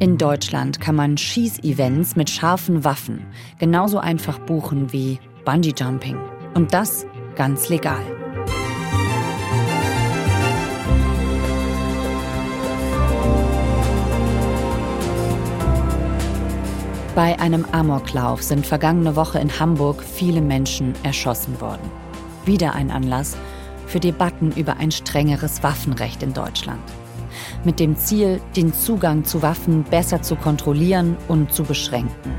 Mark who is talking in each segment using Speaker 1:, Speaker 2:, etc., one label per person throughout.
Speaker 1: In Deutschland kann man Schießevents mit scharfen Waffen genauso einfach buchen wie Bungee Jumping. Und das ganz legal. Bei einem Amoklauf sind vergangene Woche in Hamburg viele Menschen erschossen worden. Wieder ein Anlass für Debatten über ein strengeres Waffenrecht in Deutschland. Mit dem Ziel, den Zugang zu Waffen besser zu kontrollieren und zu beschränken.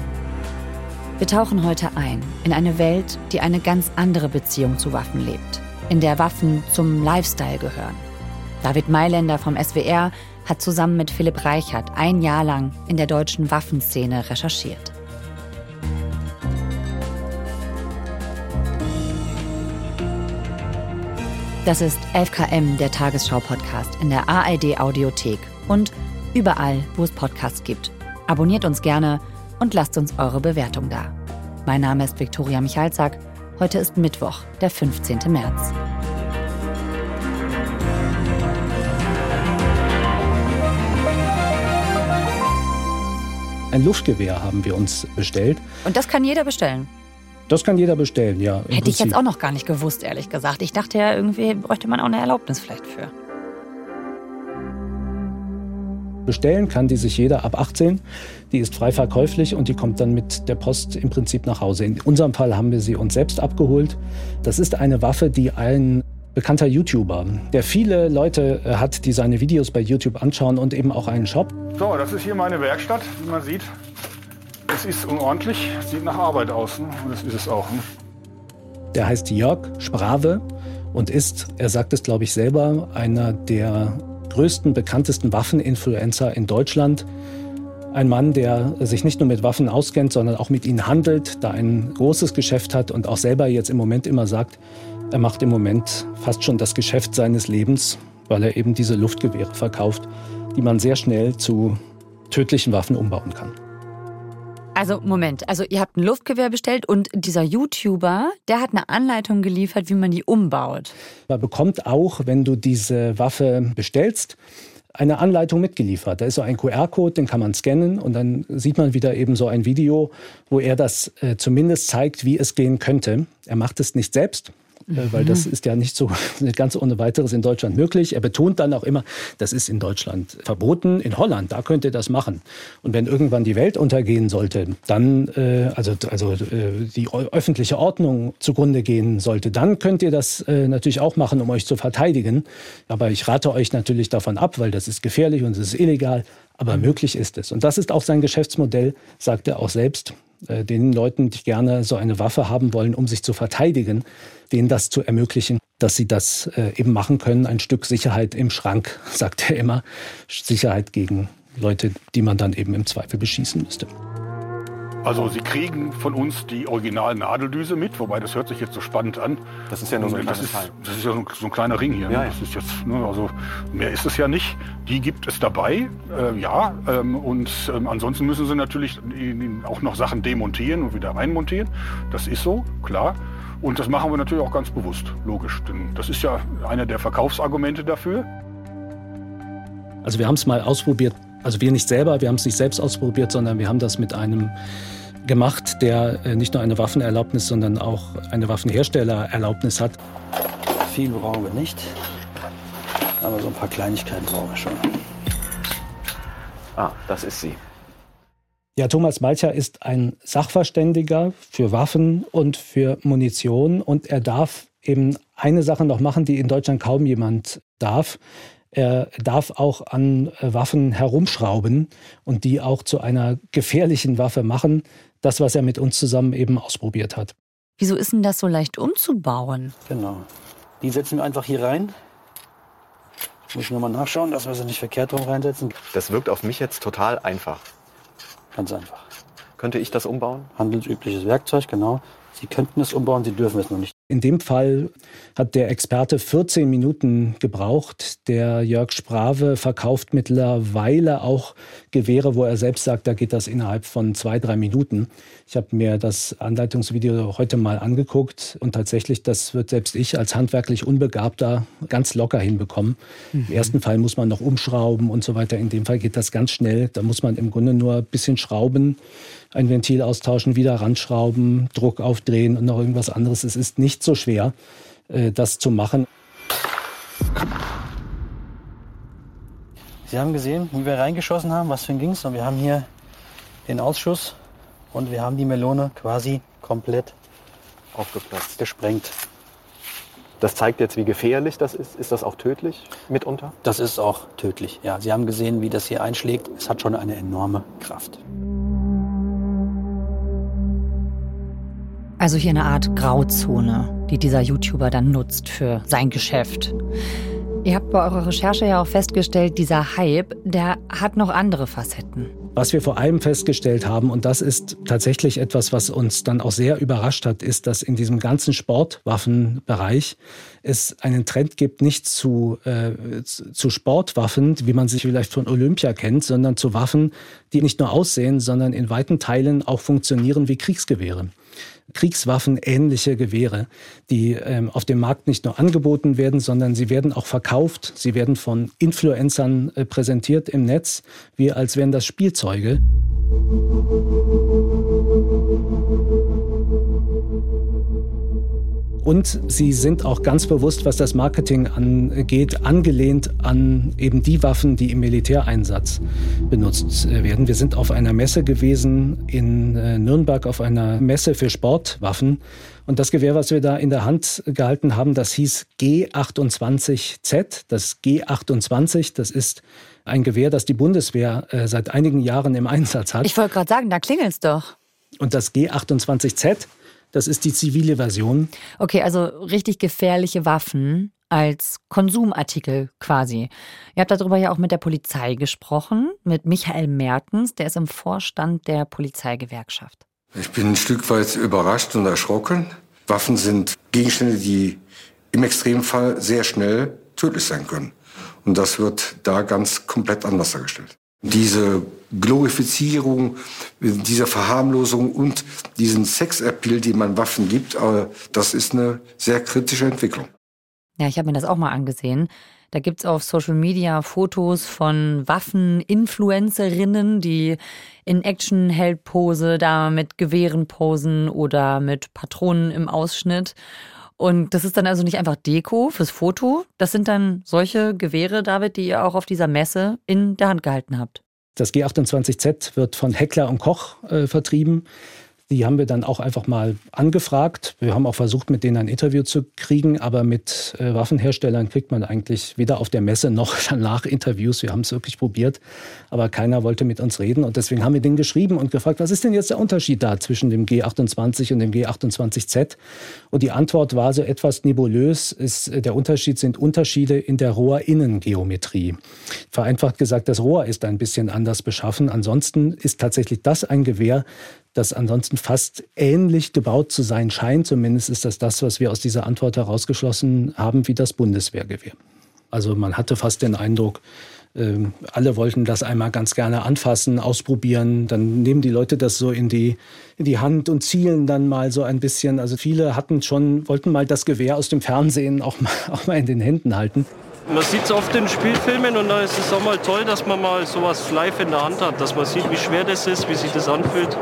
Speaker 1: Wir tauchen heute ein in eine Welt, die eine ganz andere Beziehung zu Waffen lebt, in der Waffen zum Lifestyle gehören. David Mailänder vom SWR hat zusammen mit Philipp Reichert ein Jahr lang in der deutschen Waffenszene recherchiert. Das ist 11KM, der Tagesschau-Podcast in der ARD-Audiothek und überall, wo es Podcasts gibt. Abonniert uns gerne und lasst uns eure Bewertung da. Mein Name ist Viktoria Michalzack. Heute ist Mittwoch, der 15. März.
Speaker 2: Ein Luftgewehr haben wir uns bestellt.
Speaker 1: Und das kann jeder bestellen?
Speaker 2: Das kann jeder bestellen, ja.
Speaker 1: Hätte Prinzip. ich jetzt auch noch gar nicht gewusst, ehrlich gesagt. Ich dachte ja, irgendwie bräuchte man auch eine Erlaubnis vielleicht für.
Speaker 2: Bestellen kann die sich jeder ab 18. Die ist frei verkäuflich und die kommt dann mit der Post im Prinzip nach Hause. In unserem Fall haben wir sie uns selbst abgeholt. Das ist eine Waffe, die ein bekannter YouTuber, der viele Leute äh, hat, die seine Videos bei YouTube anschauen und eben auch einen Shop.
Speaker 3: So, das ist hier meine Werkstatt, wie man sieht. Es ist unordentlich, sieht nach Arbeit aus ne? und das ist es auch. Ne?
Speaker 2: Der heißt Jörg Sprave und ist, er sagt es glaube ich selber, einer der größten, bekanntesten Waffeninfluencer in Deutschland. Ein Mann, der sich nicht nur mit Waffen auskennt, sondern auch mit ihnen handelt, da ein großes Geschäft hat und auch selber jetzt im Moment immer sagt, er macht im Moment fast schon das Geschäft seines Lebens, weil er eben diese Luftgewehre verkauft, die man sehr schnell zu tödlichen Waffen umbauen kann.
Speaker 1: Also Moment, also ihr habt ein Luftgewehr bestellt und dieser YouTuber, der hat eine Anleitung geliefert, wie man die umbaut.
Speaker 2: Man bekommt auch, wenn du diese Waffe bestellst, eine Anleitung mitgeliefert. Da ist so ein QR-Code, den kann man scannen und dann sieht man wieder eben so ein Video, wo er das äh, zumindest zeigt, wie es gehen könnte. Er macht es nicht selbst, weil das mhm. ist ja nicht so ganz ohne weiteres in Deutschland möglich. Er betont dann auch immer, das ist in Deutschland verboten. In Holland, da könnt ihr das machen. Und wenn irgendwann die Welt untergehen sollte, dann, äh, also, also äh, die öffentliche Ordnung zugrunde gehen sollte, dann könnt ihr das äh, natürlich auch machen, um euch zu verteidigen. Aber ich rate euch natürlich davon ab, weil das ist gefährlich und es ist illegal. Aber mhm. möglich ist es. Und das ist auch sein Geschäftsmodell, sagt er auch selbst. Äh, den Leuten, die gerne so eine Waffe haben wollen, um sich zu verteidigen, denen das zu ermöglichen, dass sie das äh, eben machen können. Ein Stück Sicherheit im Schrank, sagt er immer. Sicherheit gegen Leute, die man dann eben im Zweifel beschießen müsste.
Speaker 3: Also Sie kriegen von uns die originalen Nadeldüse mit, wobei das hört sich jetzt so spannend an.
Speaker 4: Das ist ja nur so ein
Speaker 3: das ist, das ist ja so, so ein kleiner Ring hier. Ja, ja. Das ist jetzt, ne, also mehr ist es ja nicht. Die gibt es dabei, äh, ja. Ähm, und ähm, ansonsten müssen Sie natürlich auch noch Sachen demontieren und wieder reinmontieren. Das ist so, klar. Und das machen wir natürlich auch ganz bewusst, logisch. Denn das ist ja einer der Verkaufsargumente dafür.
Speaker 2: Also wir haben es mal ausprobiert also wir nicht selber, wir haben es nicht selbst ausprobiert, sondern wir haben das mit einem gemacht, der äh, nicht nur eine Waffenerlaubnis, sondern auch eine Waffenherstellererlaubnis hat.
Speaker 4: Viel brauchen wir nicht, aber so ein paar Kleinigkeiten brauchen wir schon. Ah, das ist sie.
Speaker 2: Ja, Thomas Malcher ist ein Sachverständiger für Waffen und für Munition und er darf eben eine Sache noch machen, die in Deutschland kaum jemand darf. Er darf auch an äh, Waffen herumschrauben und die auch zu einer gefährlichen Waffe machen. Das, was er mit uns zusammen eben ausprobiert hat.
Speaker 1: Wieso ist denn das so leicht umzubauen?
Speaker 4: Genau. Die setzen wir einfach hier rein. Muss ich nochmal nachschauen, dass wir sie nicht verkehrt rum reinsetzen.
Speaker 5: Das wirkt auf mich jetzt total einfach.
Speaker 4: Ganz einfach.
Speaker 5: Könnte ich das umbauen?
Speaker 4: Handelsübliches Werkzeug, genau. Sie könnten es umbauen, Sie dürfen es noch nicht.
Speaker 2: In dem Fall hat der Experte 14 Minuten gebraucht. Der Jörg Sprave verkauft mittlerweile auch Gewehre, wo er selbst sagt, da geht das innerhalb von zwei, drei Minuten. Ich habe mir das Anleitungsvideo heute mal angeguckt und tatsächlich, das wird selbst ich als handwerklich Unbegabter ganz locker hinbekommen. Mhm. Im ersten Fall muss man noch umschrauben und so weiter. In dem Fall geht das ganz schnell. Da muss man im Grunde nur ein bisschen schrauben ein Ventil austauschen, wieder ranschrauben, Druck aufdrehen und noch irgendwas anderes. Es ist nicht so schwer, äh, das zu machen.
Speaker 4: Sie haben gesehen, wie wir reingeschossen haben, was für ein ging's. Und wir haben hier den Ausschuss und wir haben die Melone quasi komplett aufgeplatzt, gesprengt.
Speaker 5: Das zeigt jetzt, wie gefährlich das ist. Ist das auch tödlich mitunter?
Speaker 4: Das ist auch tödlich, ja. Sie haben gesehen, wie das hier einschlägt. Es hat schon eine enorme Kraft.
Speaker 1: Also hier eine Art Grauzone, die dieser YouTuber dann nutzt für sein Geschäft. Ihr habt bei eurer Recherche ja auch festgestellt, dieser Hype, der hat noch andere Facetten.
Speaker 2: Was wir vor allem festgestellt haben, und das ist tatsächlich etwas, was uns dann auch sehr überrascht hat, ist, dass in diesem ganzen Sportwaffenbereich es einen Trend gibt, nicht zu, äh, zu Sportwaffen, wie man sich vielleicht von Olympia kennt, sondern zu Waffen, die nicht nur aussehen, sondern in weiten Teilen auch funktionieren wie Kriegsgewehre. Kriegswaffen ähnliche Gewehre, die ähm, auf dem Markt nicht nur angeboten werden, sondern sie werden auch verkauft. Sie werden von Influencern äh, präsentiert im Netz, wie als wären das Spielzeuge. Und sie sind auch ganz bewusst, was das Marketing angeht, angelehnt an eben die Waffen, die im Militäreinsatz benutzt werden. Wir sind auf einer Messe gewesen in äh, Nürnberg, auf einer Messe für Sportwaffen. Und das Gewehr, was wir da in der Hand gehalten haben, das hieß G28Z. Das G28, das ist ein Gewehr, das die Bundeswehr äh, seit einigen Jahren im Einsatz hat.
Speaker 1: Ich wollte gerade sagen, da klingelt's doch.
Speaker 2: Und das G28Z, das ist die zivile Version.
Speaker 1: Okay, also richtig gefährliche Waffen als Konsumartikel quasi. Ihr habt darüber ja auch mit der Polizei gesprochen, mit Michael Mertens, der ist im Vorstand der Polizeigewerkschaft.
Speaker 6: Ich bin ein Stück weit überrascht und erschrocken. Waffen sind Gegenstände, die im Extremfall sehr schnell tödlich sein können. Und das wird da ganz komplett anders dargestellt. Diese Glorifizierung, dieser Verharmlosung und diesen Sexappeal, den man Waffen gibt, äh, das ist eine sehr kritische Entwicklung.
Speaker 1: Ja, ich habe mir das auch mal angesehen. Da gibt es auf Social Media Fotos von Waffen-Influencerinnen, die in Action-Held-Pose da mit Gewehren posen oder mit Patronen im Ausschnitt. Und das ist dann also nicht einfach Deko fürs Foto. Das sind dann solche Gewehre, David, die ihr auch auf dieser Messe in der Hand gehalten habt.
Speaker 2: Das G28Z wird von Heckler und Koch äh, vertrieben. Die haben wir dann auch einfach mal angefragt. Wir haben auch versucht, mit denen ein Interview zu kriegen, aber mit äh, Waffenherstellern kriegt man eigentlich weder auf der Messe noch danach Interviews. Wir haben es wirklich probiert, aber keiner wollte mit uns reden. Und deswegen haben wir denen geschrieben und gefragt, was ist denn jetzt der Unterschied da zwischen dem G28 und dem G28Z? Und die Antwort war so etwas nebulös. Ist, der Unterschied sind Unterschiede in der Rohrinnengeometrie. Vereinfacht gesagt, das Rohr ist ein bisschen anders beschaffen. Ansonsten ist tatsächlich das ein Gewehr, das ansonsten fast ähnlich gebaut zu sein scheint. Zumindest ist das das, was wir aus dieser Antwort herausgeschlossen haben, wie das Bundeswehrgewehr. Also man hatte fast den Eindruck, ähm, alle wollten das einmal ganz gerne anfassen, ausprobieren. Dann nehmen die Leute das so in die, in die Hand und zielen dann mal so ein bisschen. Also viele hatten schon, wollten mal das Gewehr aus dem Fernsehen auch mal, auch mal in den Händen halten.
Speaker 7: Man sieht es oft in Spielfilmen und da ist es auch mal toll, dass man mal sowas live in der Hand hat, dass man sieht, wie schwer das ist, wie sich das anfühlt.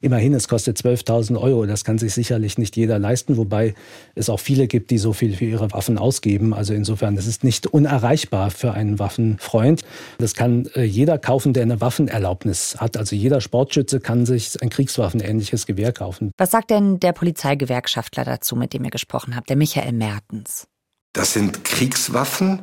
Speaker 2: Immerhin, es kostet 12.000 Euro. Das kann sich sicherlich nicht jeder leisten, wobei es auch viele gibt, die so viel für ihre Waffen ausgeben. Also insofern, das ist nicht unerreichbar für einen Waffenfreund. Das kann äh, jeder kaufen, der eine Waffenerlaubnis hat. Also jeder Sportschütze kann sich ein kriegswaffenähnliches Gewehr kaufen.
Speaker 1: Was sagt denn der Polizeigewerkschaftler dazu, mit dem ihr gesprochen habt, der Michael Mertens?
Speaker 6: Das sind Kriegswaffen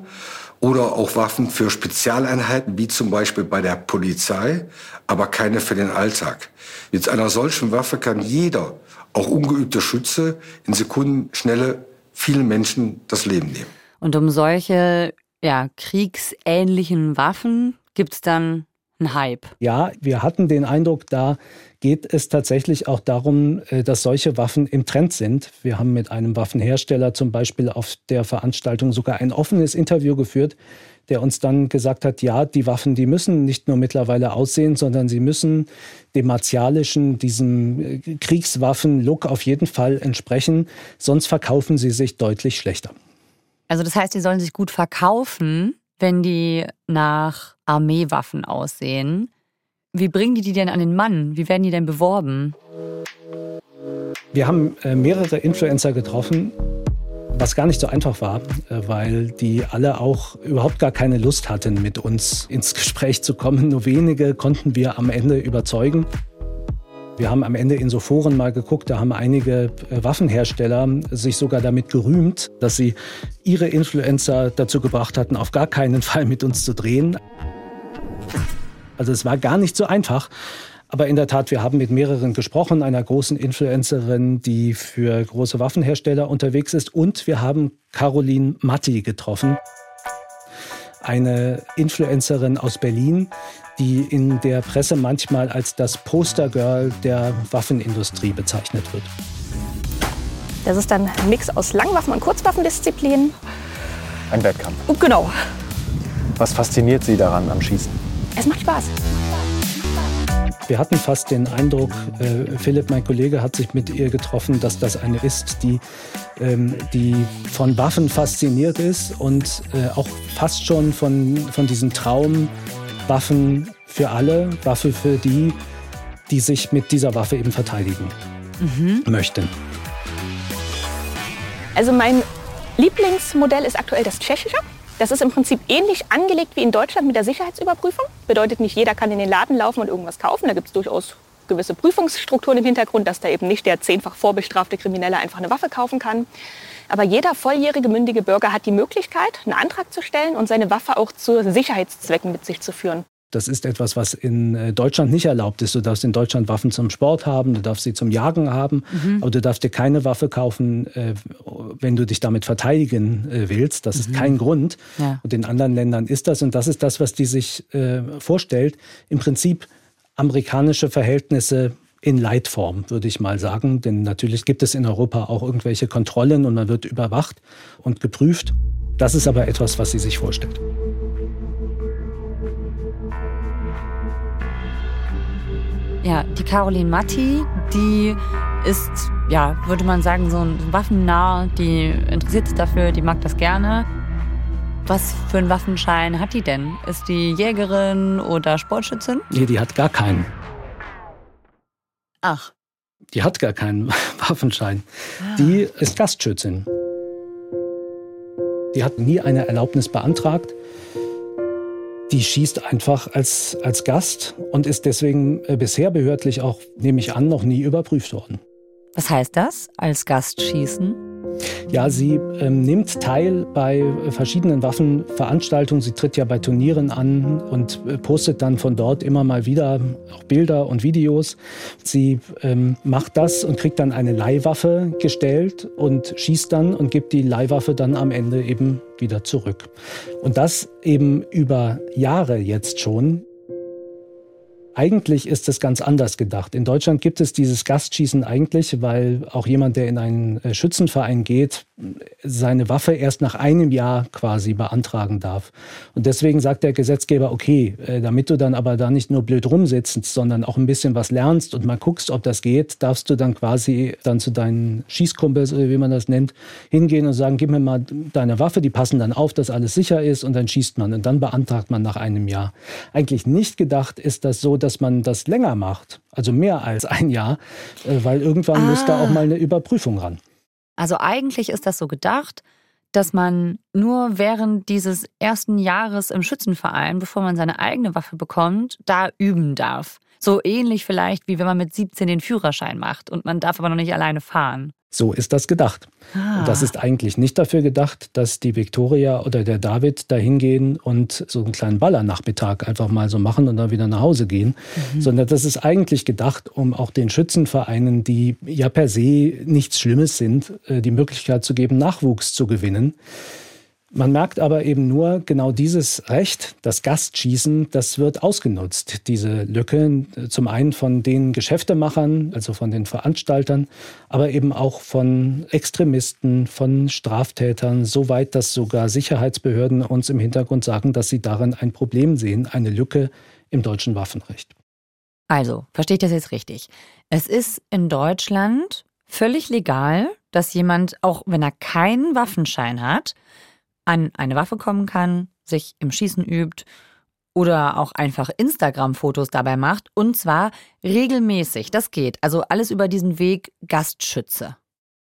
Speaker 6: oder auch Waffen für Spezialeinheiten, wie zum Beispiel bei der Polizei, aber keine für den Alltag. Mit einer solchen Waffe kann jeder, auch ungeübter Schütze, in Sekundenschnelle vielen Menschen das Leben nehmen.
Speaker 1: Und um solche ja, kriegsähnlichen Waffen gibt es dann ein Hype.
Speaker 2: Ja, wir hatten den Eindruck, da geht es tatsächlich auch darum, äh, dass solche Waffen im Trend sind. Wir haben mit einem Waffenhersteller zum Beispiel auf der Veranstaltung sogar ein offenes Interview geführt, der uns dann gesagt hat, ja, die Waffen, die müssen nicht nur mittlerweile aussehen, sondern sie müssen dem martialischen, diesem äh, Kriegswaffen-Look auf jeden Fall entsprechen, sonst verkaufen sie sich deutlich schlechter.
Speaker 1: Also das heißt, die sollen sich gut verkaufen, wenn die nach Armeewaffen aussehen. Wie bringen die die denn an den Mann? Wie werden die denn beworben?
Speaker 2: Wir haben äh, mehrere Influencer getroffen, was gar nicht so einfach war, äh, weil die alle auch überhaupt gar keine Lust hatten, mit uns ins Gespräch zu kommen. Nur wenige konnten wir am Ende überzeugen. Wir haben am Ende in so Foren mal geguckt, da haben einige äh, Waffenhersteller sich sogar damit gerühmt, dass sie ihre Influencer dazu gebracht hatten, auf gar keinen Fall mit uns zu drehen. Also es war gar nicht so einfach. Aber in der Tat, wir haben mit mehreren gesprochen, einer großen Influencerin, die für große Waffenhersteller unterwegs ist. Und wir haben Caroline Matti getroffen, eine Influencerin aus Berlin, die in der Presse manchmal als das Postergirl der Waffenindustrie bezeichnet wird.
Speaker 8: Das ist dann ein Mix aus Langwaffen- und Kurzwaffendisziplinen.
Speaker 5: Ein Wettkampf.
Speaker 8: Genau.
Speaker 5: Was fasziniert Sie daran am Schießen?
Speaker 8: Es macht Spaß.
Speaker 2: Wir hatten fast den Eindruck, äh, Philipp, mein Kollege, hat sich mit ihr getroffen, dass das eine ist, die, ähm, die von Waffen fasziniert ist und äh, auch fast schon von, von diesem Traum, Waffen für alle, Waffe für die, die sich mit dieser Waffe eben verteidigen mhm. möchten.
Speaker 8: Also mein Lieblingsmodell ist aktuell das tschechische. Das ist im Prinzip ähnlich angelegt wie in Deutschland mit der Sicherheitsüberprüfung. Bedeutet nicht, jeder kann in den Laden laufen und irgendwas kaufen. Da gibt es durchaus gewisse Prüfungsstrukturen im Hintergrund, dass da eben nicht der zehnfach vorbestrafte Kriminelle einfach eine Waffe kaufen kann. Aber jeder volljährige mündige Bürger hat die Möglichkeit, einen Antrag zu stellen und seine Waffe auch zu Sicherheitszwecken mit sich zu führen.
Speaker 2: Das ist etwas, was in äh, Deutschland nicht erlaubt ist. Du darfst in Deutschland Waffen zum Sport haben, du darfst sie zum Jagen haben, mhm. aber du darfst dir keine Waffe kaufen, äh, wenn du dich damit verteidigen äh, willst. Das mhm. ist kein Grund. Ja. Und in anderen Ländern ist das. Und das ist das, was die sich vorstellt. Im Prinzip amerikanische Verhältnisse in Leitform, würde ich mal sagen. Denn natürlich gibt es in Europa auch irgendwelche Kontrollen und man wird überwacht und geprüft. Das ist aber etwas, was sie sich vorstellt.
Speaker 1: Ja, die Caroline Matti, die ist, ja, würde man sagen, so ein Waffennah, die interessiert sich dafür, die mag das gerne. Was für einen Waffenschein hat die denn? Ist die Jägerin oder Sportschützin?
Speaker 2: Nee, die hat gar keinen.
Speaker 1: Ach.
Speaker 2: Die hat gar keinen Waffenschein. Ah. Die ist Gastschützin. Die hat nie eine Erlaubnis beantragt die schießt einfach als, als Gast und ist deswegen äh, bisher behördlich auch, nehme ich an, noch nie überprüft worden.
Speaker 1: Was heißt das, als Gast schießen?
Speaker 2: Ja, sie ähm, nimmt teil bei verschiedenen Waffenveranstaltungen. Sie tritt ja bei Turnieren an und äh, postet dann von dort immer mal wieder auch Bilder und Videos. Sie ähm, macht das und kriegt dann eine Leihwaffe gestellt und schießt dann und gibt die Leihwaffe dann am Ende eben wieder zurück. Und das eben über Jahre jetzt schon. Eigentlich ist es ganz anders gedacht. In Deutschland gibt es dieses Gastschießen eigentlich, weil auch jemand, der in einen äh, Schützenverein geht, seine Waffe erst nach einem Jahr quasi beantragen darf. Und deswegen sagt der Gesetzgeber, okay, äh, damit du dann aber da nicht nur blöd rumsitzt, sondern auch ein bisschen was lernst und mal guckst, ob das geht, darfst du dann quasi dann zu deinen Schießkumpels oder wie man das nennt, hingehen und sagen, gib mir mal deine Waffe, die passen dann auf, dass alles sicher ist und dann schießt man und dann beantragt man nach einem Jahr. Eigentlich nicht gedacht ist das so, dass man das länger macht, also mehr als ein Jahr, äh, weil irgendwann ah. muss da auch mal eine Überprüfung ran.
Speaker 1: Also eigentlich ist das so gedacht, dass man nur während dieses ersten Jahres im Schützenverein, bevor man seine eigene Waffe bekommt, da üben darf. So ähnlich vielleicht, wie wenn man mit 17 den Führerschein macht und man darf aber noch nicht alleine fahren.
Speaker 2: So ist das gedacht. Ah. Und das ist eigentlich nicht dafür gedacht, dass die Viktoria oder der David da hingehen und so einen kleinen Ballernachmittag einfach mal so machen und dann wieder nach Hause gehen, mhm. sondern das ist eigentlich gedacht, um auch den Schützenvereinen, die ja per se nichts Schlimmes sind, äh, die Möglichkeit zu geben, Nachwuchs zu gewinnen Man merkt aber eben nur, genau dieses Recht, das Gastschießen, das wird ausgenutzt, diese Lücke, zum einen von den Geschäftemachern, also von den Veranstaltern, aber eben auch von Extremisten, von Straftätern, soweit dass sogar Sicherheitsbehörden uns im Hintergrund sagen, dass sie darin ein Problem sehen, eine Lücke im deutschen Waffenrecht.
Speaker 1: Also, verstehe ich das jetzt richtig? Es ist in Deutschland völlig legal, dass jemand, auch wenn er keinen Waffenschein hat, an eine Waffe kommen kann, sich im Schießen übt oder auch einfach Instagram-Fotos dabei macht. Und zwar regelmäßig. Das geht. Also alles über diesen Weg Gastschütze.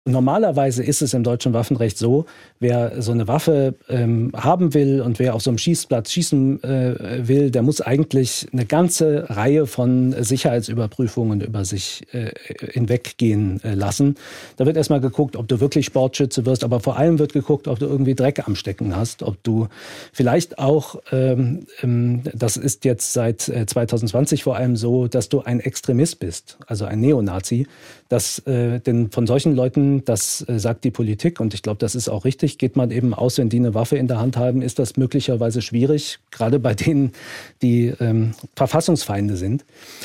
Speaker 2: Normalerweise ist es im deutschen Waffenrecht so, wer so eine Waffe ähm, haben will und wer auf so einem Schießplatz schießen äh, will, der muss eigentlich eine ganze Reihe von Sicherheitsüberprüfungen über sich äh, hinweggehen äh, lassen. Da wird erstmal geguckt, ob du wirklich Sportschütze wirst, aber vor allem wird geguckt, ob du irgendwie Dreck am Stecken hast, ob du vielleicht auch, ähm, ähm, das ist jetzt seit 2020 äh, vor allem so, dass du ein Extremist bist, also ein Neonazi. Das, äh, denn von solchen Leuten das äh, sagt die Politik und ich glaube, das ist auch richtig, geht man eben aus, wenn die eine Waffe in der Hand haben, ist das möglicherweise schwierig, gerade bei denen, die ähm, Verfassungsfeinde sind.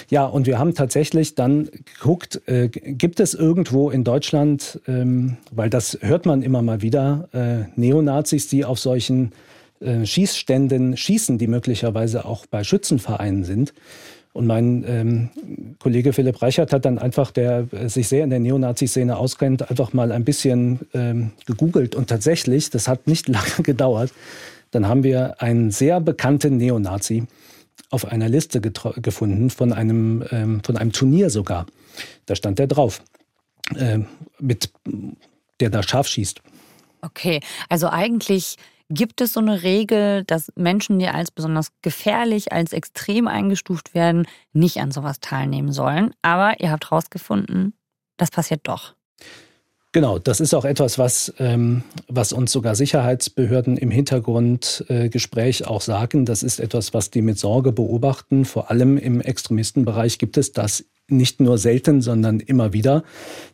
Speaker 2: Ja, und wir haben tatsächlich dann geguckt, äh, gibt es irgendwo in Deutschland, ähm, weil das hört man immer mal wieder, äh, Neonazis, die auf solchen äh, Schießständen schießen, die möglicherweise auch bei Schützenvereinen sind. Und mein ähm, Kollege Philipp Reichert hat dann einfach, der sich sehr in der Neonazi-Szene auskennt, einfach mal ein bisschen ähm, gegoogelt. Und tatsächlich, das hat nicht lange gedauert, dann haben wir einen sehr bekannten Neonazi auf einer Liste gefunden, von einem, ähm, von einem Turnier sogar. Da stand der drauf, äh, mit, der da scharf schießt.
Speaker 1: Okay, also eigentlich Gibt es so eine Regel, dass Menschen, die als besonders gefährlich, als extrem eingestuft werden, nicht an sowas teilnehmen sollen? Aber ihr habt herausgefunden, das passiert doch.
Speaker 2: Genau, das ist auch etwas, was, ähm, was uns sogar Sicherheitsbehörden im Hintergrundgespräch äh, auch sagen. Das ist etwas, was die mit Sorge beobachten. Vor allem im Extremistenbereich gibt es das nicht nur selten, sondern immer wieder,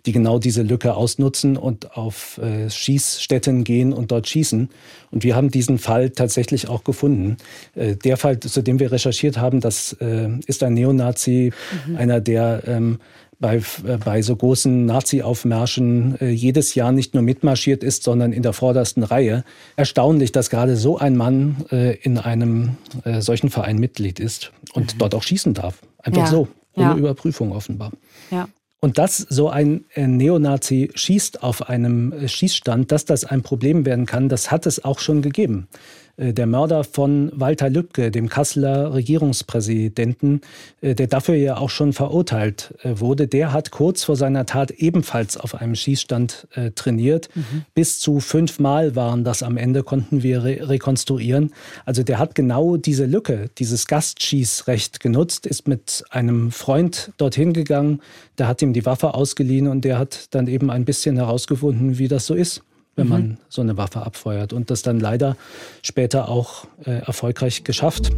Speaker 2: die genau diese Lücke ausnutzen und auf äh, Schießstätten gehen und dort schießen. Und wir haben diesen Fall tatsächlich auch gefunden. Äh, der Fall, zu dem wir recherchiert haben, das äh, ist ein Neonazi, mhm. einer, der ähm, bei, äh, bei so großen Nazi-Aufmärschen äh, jedes Jahr nicht nur mitmarschiert ist, sondern in der vordersten Reihe. Erstaunlich, dass gerade so ein Mann äh, in einem äh, solchen Verein Mitglied ist und mhm. dort auch schießen darf. Einfach ja. so ohne ja. Überprüfung offenbar. Ja. Und dass so ein äh, Neonazi schießt auf einem äh, Schießstand, dass das ein Problem werden kann, das hat es auch schon gegeben. Äh, der Mörder von Walter Lübcke, dem Kasseler Regierungspräsidenten, äh, der dafür ja auch schon verurteilt äh, wurde, der hat kurz vor seiner Tat ebenfalls auf einem Schießstand trainiert. Mhm. Bis zu fünfmal waren das am Ende, konnten wir re rekonstruieren. Also der hat genau diese Lücke, dieses Gastschießrecht genutzt, ist mit einem Freund dorthin gegangen, der hat ihm die Waffe ausgeliehen und der hat dann eben ein bisschen herausgefunden, wie das so ist wenn mhm. man so eine Waffe abfeuert. Und das dann leider später auch äh, erfolgreich geschafft.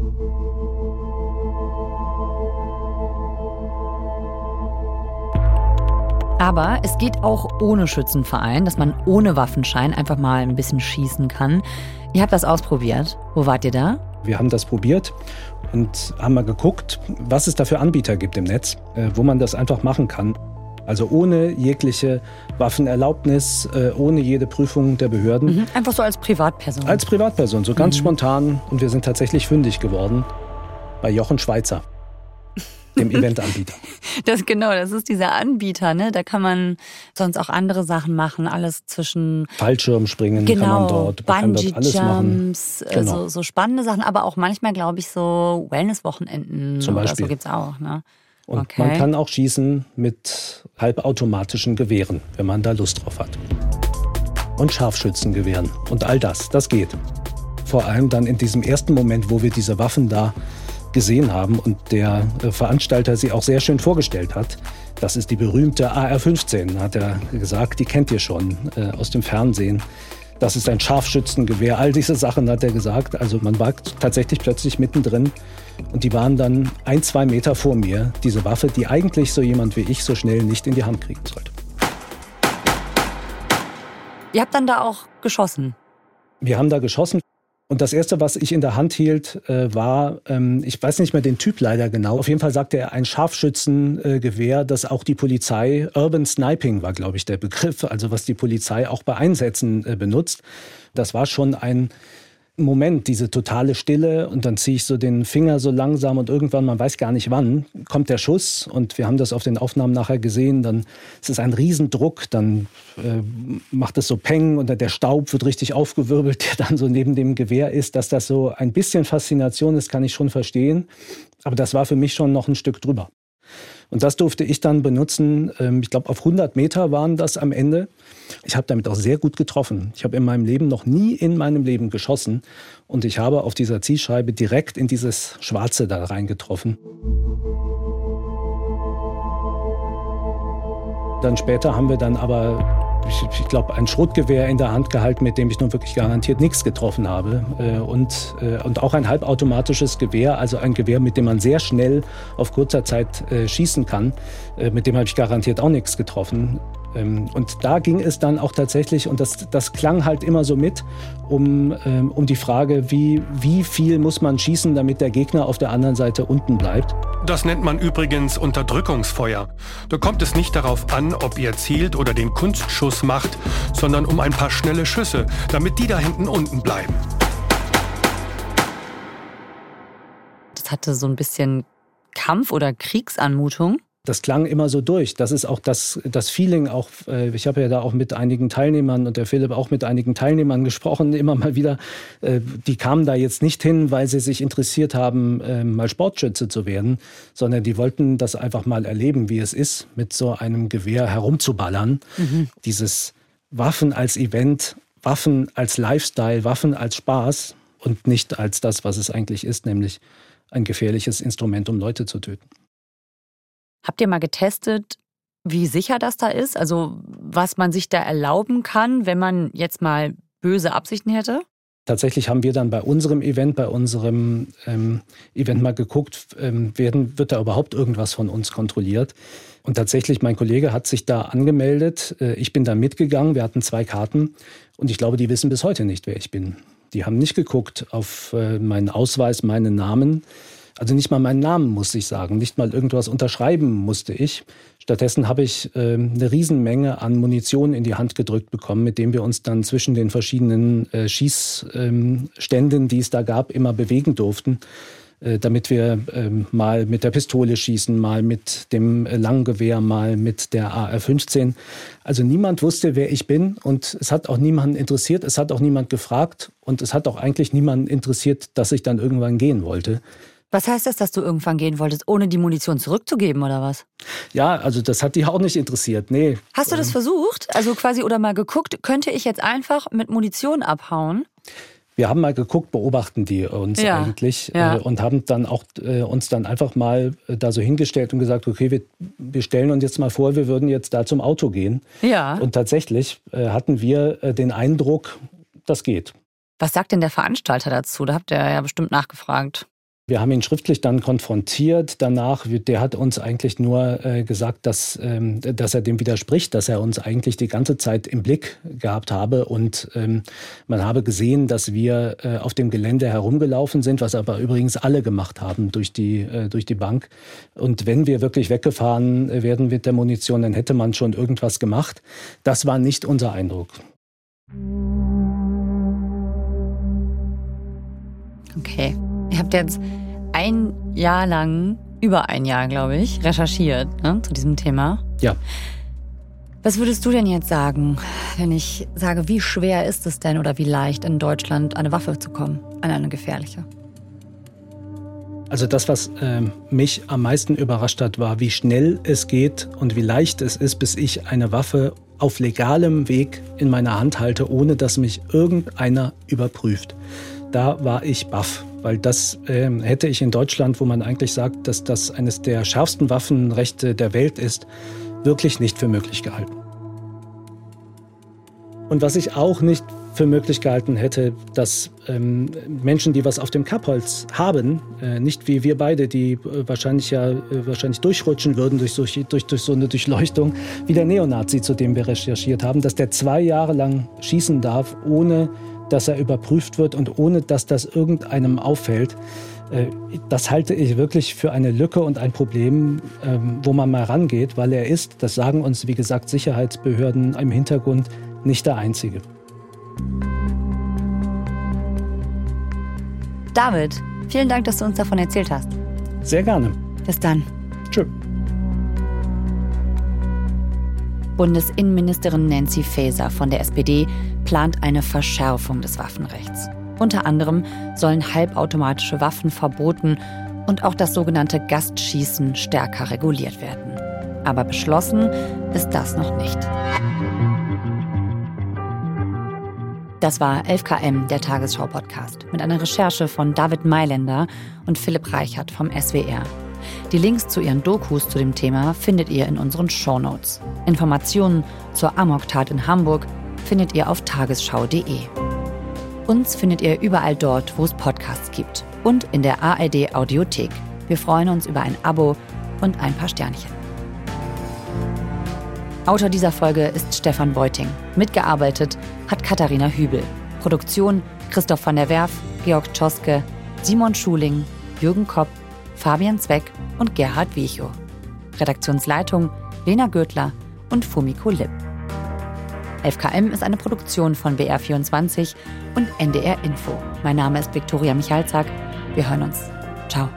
Speaker 1: Aber es geht auch ohne Schützenverein, dass man ohne Waffenschein einfach mal ein bisschen schießen kann. Ihr habt das ausprobiert. Wo wart ihr da?
Speaker 2: Wir haben das probiert und haben mal geguckt, was es da für Anbieter gibt im Netz, äh, wo man das einfach machen kann. Also ohne jegliche Waffenerlaubnis, äh, ohne jede Prüfung der Behörden.
Speaker 1: Mhm, einfach so als Privatperson.
Speaker 2: Als Privatperson, so ganz mhm. spontan. Und wir sind tatsächlich fündig geworden bei Jochen Schweizer, dem Eventanbieter.
Speaker 1: Das genau, das ist dieser Anbieter, ne? Da kann man sonst auch andere Sachen machen, alles zwischen
Speaker 2: Fallschirmspringen genau, kann man genau, dort,
Speaker 1: Bungee dort alles Jumps. Äh, genau. so, so spannende Sachen, aber auch manchmal glaube ich so Wellnesswochenenden Zum Beispiel. oder so gibt's auch, ne?
Speaker 2: Und okay. man kann auch schießen mit halbautomatischen Gewehren, wenn man da Lust drauf hat. Und Scharfschützengewehren und all das, das geht. Vor allem dann in diesem ersten Moment, wo wir diese Waffen da gesehen haben und der äh, Veranstalter sie auch sehr schön vorgestellt hat. Das ist die berühmte AR-15, hat er gesagt, die kennt ihr schon äh, aus dem Fernsehen. Das ist ein Scharfschützengewehr, all diese Sachen hat er gesagt. Also man war tatsächlich plötzlich mittendrin und die waren dann ein, zwei Meter vor mir, diese Waffe, die eigentlich so jemand wie ich so schnell nicht in die Hand kriegen sollte.
Speaker 1: Ihr habt dann da auch geschossen?
Speaker 2: Wir haben da geschossen. Und das Erste, was ich in der Hand hielt, äh, war, ähm, ich weiß nicht mehr den Typ leider genau, auf jeden Fall sagte er ein Scharfschützengewehr, das auch die Polizei, Urban Sniping war, glaube ich, der Begriff, also was die Polizei auch bei Einsätzen äh, benutzt. Das war schon ein Moment, diese totale Stille und dann ziehe ich so den Finger so langsam und irgendwann, man weiß gar nicht wann, kommt der Schuss und wir haben das auf den Aufnahmen nachher gesehen, dann ist es ein Riesendruck, dann äh, macht es so Peng und der Staub wird richtig aufgewirbelt, der dann so neben dem Gewehr ist, dass das so ein bisschen Faszination ist, kann ich schon verstehen, aber das war für mich schon noch ein Stück drüber. Und das durfte ich dann benutzen. Ähm, ich glaube, auf 100 Meter waren das am Ende. Ich habe damit auch sehr gut getroffen. Ich habe in meinem Leben noch nie in meinem Leben geschossen. Und ich habe auf dieser Zielscheibe direkt in dieses Schwarze da reingetroffen. Dann später haben wir dann aber ich, ich glaube, ein Schrotgewehr in der Hand gehalten, mit dem ich nun wirklich garantiert nichts getroffen habe. Äh, und, äh, und auch ein halbautomatisches Gewehr, also ein Gewehr, mit dem man sehr schnell auf kurzer Zeit äh, schießen kann. Mit dem habe ich garantiert auch nichts getroffen. Ähm, und da ging es dann auch tatsächlich, und das, das klang halt immer so mit, um, ähm, um die Frage, wie, wie viel muss man schießen, damit der Gegner auf der anderen Seite unten bleibt.
Speaker 9: Das nennt man übrigens Unterdrückungsfeuer. Da kommt es nicht darauf an, ob ihr zielt oder den Kunstschuss macht, sondern um ein paar schnelle Schüsse, damit die da hinten unten bleiben.
Speaker 1: Das hatte so ein bisschen Kampf- oder Kriegsanmutung
Speaker 2: das klang immer so durch. Das ist auch das, das Feeling, auch, äh, ich habe ja da auch mit einigen Teilnehmern und der Philipp auch mit einigen Teilnehmern gesprochen, immer mal wieder. Äh, die kamen da jetzt nicht hin, weil sie sich interessiert haben, äh, mal Sportschütze zu werden, sondern die wollten das einfach mal erleben, wie es ist, mit so einem Gewehr herumzuballern. Mhm. Dieses Waffen als Event, Waffen als Lifestyle, Waffen als Spaß und nicht als das, was es eigentlich ist, nämlich ein gefährliches Instrument, um Leute zu töten.
Speaker 1: Habt ihr mal getestet, wie sicher das da ist? Also was man sich da erlauben kann, wenn man jetzt mal böse Absichten hätte?
Speaker 2: Tatsächlich haben wir dann bei unserem Event, bei unserem ähm, Event mal geguckt, ähm, werden, wird da überhaupt irgendwas von uns kontrolliert? Und tatsächlich, mein Kollege hat sich da angemeldet. Äh, ich bin da mitgegangen. Wir hatten zwei Karten. Und ich glaube, die wissen bis heute nicht, wer ich bin. Die haben nicht geguckt auf äh, meinen Ausweis, meinen Namen. Also nicht mal meinen Namen musste ich sagen, nicht mal irgendwas unterschreiben musste ich. Stattdessen habe ich äh, eine Riesenmenge an Munition in die Hand gedrückt bekommen, mit dem wir uns dann zwischen den verschiedenen äh, Schießständen, ähm, die es da gab, immer bewegen durften, äh, damit wir ähm, mal mit der Pistole schießen, mal mit dem Langgewehr, mal mit der AR-15. Also niemand wusste, wer ich bin und es hat auch niemanden interessiert, es hat auch niemand gefragt und es hat auch eigentlich niemanden interessiert, dass ich dann irgendwann gehen wollte.
Speaker 1: Was heißt das, dass du irgendwann gehen wolltest, ohne die Munition zurückzugeben oder was?
Speaker 2: Ja, also das hat die auch nicht interessiert, nee.
Speaker 1: Hast du das ähm. versucht? Also quasi oder mal geguckt, könnte ich jetzt einfach mit Munition abhauen?
Speaker 2: Wir haben mal geguckt, beobachten die uns ja, eigentlich ja. Äh, und haben dann auch äh, uns dann einfach mal äh, da so hingestellt und gesagt, okay, wir, wir, stellen uns jetzt mal vor, wir würden jetzt da zum Auto gehen.
Speaker 1: Ja.
Speaker 2: Und tatsächlich äh, hatten wir äh, den Eindruck, das geht.
Speaker 1: Was sagt denn der Veranstalter dazu? Da habt ihr ja bestimmt nachgefragt.
Speaker 2: Wir haben ihn schriftlich dann konfrontiert. Danach, der hat uns eigentlich nur äh, gesagt, dass, ähm, dass er dem widerspricht, dass er uns eigentlich die ganze Zeit im Blick gehabt habe. Und ähm, man habe gesehen, dass wir äh, auf dem Gelände herumgelaufen sind, was aber übrigens alle gemacht haben durch die, äh, durch die Bank. Und wenn wir wirklich weggefahren werden mit der Munition, dann hätte man schon irgendwas gemacht. Das war nicht unser Eindruck.
Speaker 1: Okay. Ihr habt jetzt ein Jahr lang, über ein Jahr, glaube ich, recherchiert ne, zu diesem Thema.
Speaker 2: Ja.
Speaker 1: Was würdest du denn jetzt sagen, wenn ich sage, wie schwer ist es denn oder wie leicht in Deutschland an eine Waffe zu kommen, an eine gefährliche?
Speaker 2: Also das, was äh, mich am meisten überrascht hat, war, wie schnell es geht und wie leicht es ist, bis ich eine Waffe auf legalem Weg in meiner Hand halte, ohne dass mich irgendeiner überprüft. Da war ich baff weil das äh, hätte ich in Deutschland, wo man eigentlich sagt, dass das eines der schärfsten Waffenrechte der Welt ist, wirklich nicht für möglich gehalten. Und was ich auch nicht für möglich gehalten hätte, dass ähm, Menschen, die was auf dem Kerbholz haben, äh, nicht wie wir beide, die äh, wahrscheinlich ja äh, wahrscheinlich durchrutschen würden durch, durch, durch, durch so eine Durchleuchtung, wie der Neonazi, zu dem wir recherchiert haben, dass der zwei Jahre lang schießen darf, ohne dass er überprüft wird und ohne dass das irgendeinem auffällt. Äh, das halte ich wirklich für eine Lücke und ein Problem, ähm, wo man mal rangeht, weil er ist, das sagen uns wie gesagt Sicherheitsbehörden im Hintergrund, nicht der Einzige.
Speaker 1: David, vielen Dank, dass du uns davon erzählt hast.
Speaker 2: Sehr gerne.
Speaker 1: Bis dann.
Speaker 2: Tschüss.
Speaker 1: Bundesinnenministerin Nancy Faeser von der SPD plant eine Verschärfung des Waffenrechts. Unter anderem sollen halbautomatische Waffen verboten und auch das sogenannte Gastschießen stärker reguliert werden. Aber beschlossen ist das noch nicht. Das war 11KM, der Tagesschau-Podcast, mit einer Recherche von David Mailänder und Philipp Reichert vom SWR. Die Links zu ihren Dokus zu dem Thema findet ihr in unseren Shownotes. Informationen zur Amoktat in Hamburg findet ihr auf tagesschau.de. Uns findet ihr überall dort, wo es Podcasts gibt und in der ARD Audiothek. Wir freuen uns über ein Abo und ein paar Sternchen. Autor dieser Folge ist Stefan Beuting. Mitgearbeitet hat Katharina Hübel. Produktion Christoph van der Werf, Georg Tschoske, Simon Schuling, Jürgen Kopp, Fabian Zweck und Gerhard Wiechow. Redaktionsleitung Lena Gürtler und Fumiko Lipp. 11KM ist eine Produktion von BR24 und NDR Info. Mein Name ist Viktoria Michalzack. Wir hören uns. Ciao.